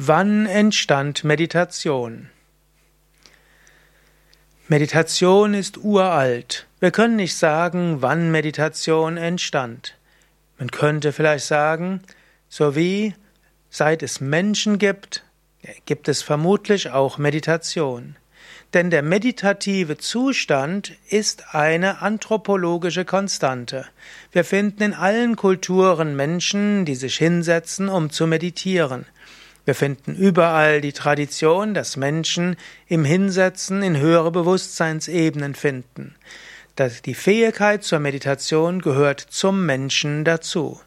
Wann entstand Meditation? Meditation ist uralt. Wir können nicht sagen, wann Meditation entstand. Man könnte vielleicht sagen, so wie seit es Menschen gibt, gibt es vermutlich auch Meditation. Denn der meditative Zustand ist eine anthropologische Konstante. Wir finden in allen Kulturen Menschen, die sich hinsetzen, um zu meditieren. Wir finden überall die Tradition, dass Menschen im Hinsetzen in höhere Bewusstseinsebenen finden. Dass die Fähigkeit zur Meditation gehört zum Menschen dazu.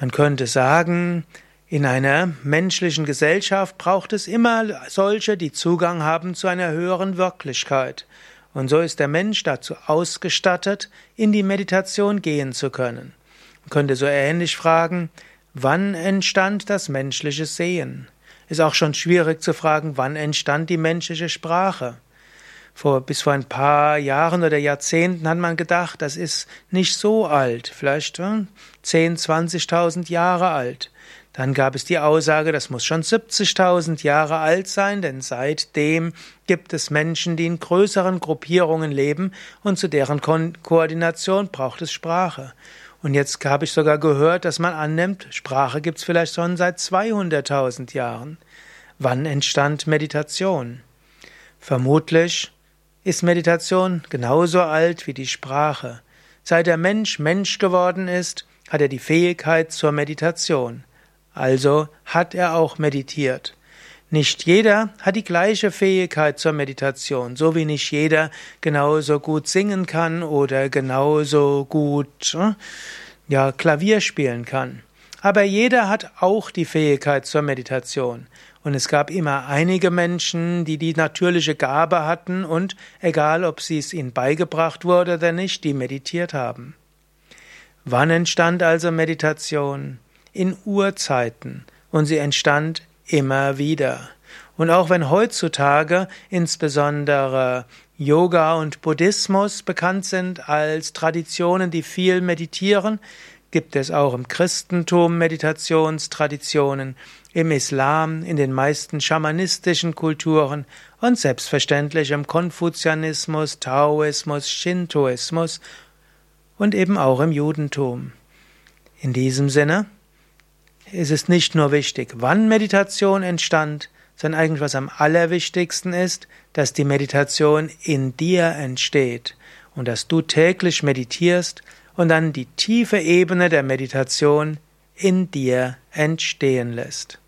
Man könnte sagen, in einer menschlichen Gesellschaft braucht es immer solche, die Zugang haben zu einer höheren Wirklichkeit. Und so ist der Mensch dazu ausgestattet, in die Meditation gehen zu können. Man könnte so ähnlich fragen, wann entstand das menschliche Sehen? Ist auch schon schwierig zu fragen, wann entstand die menschliche Sprache? Vor, bis vor ein paar Jahren oder Jahrzehnten hat man gedacht, das ist nicht so alt, vielleicht 10, hm, 20.000 Jahre alt. Dann gab es die Aussage, das muss schon 70.000 Jahre alt sein, denn seitdem gibt es Menschen, die in größeren Gruppierungen leben und zu deren Ko Koordination braucht es Sprache. Und jetzt habe ich sogar gehört, dass man annimmt, Sprache gibt es vielleicht schon seit 200.000 Jahren. Wann entstand Meditation? Vermutlich ist Meditation genauso alt wie die Sprache. Seit der Mensch Mensch geworden ist, hat er die Fähigkeit zur Meditation. Also hat er auch meditiert. Nicht jeder hat die gleiche Fähigkeit zur Meditation, so wie nicht jeder genauso gut singen kann oder genauso gut äh, ja, Klavier spielen kann. Aber jeder hat auch die Fähigkeit zur Meditation. Und es gab immer einige Menschen, die die natürliche Gabe hatten und, egal ob sie es ihnen beigebracht wurde oder nicht, die meditiert haben. Wann entstand also Meditation? In Urzeiten und sie entstand immer wieder. Und auch wenn heutzutage insbesondere Yoga und Buddhismus bekannt sind als Traditionen, die viel meditieren, gibt es auch im Christentum Meditationstraditionen, im Islam, in den meisten schamanistischen Kulturen und selbstverständlich im Konfuzianismus, Taoismus, Shintoismus und eben auch im Judentum. In diesem Sinne, ist es nicht nur wichtig, wann Meditation entstand, sondern eigentlich was am allerwichtigsten ist, dass die Meditation in dir entsteht und dass du täglich meditierst und dann die tiefe Ebene der Meditation in dir entstehen lässt.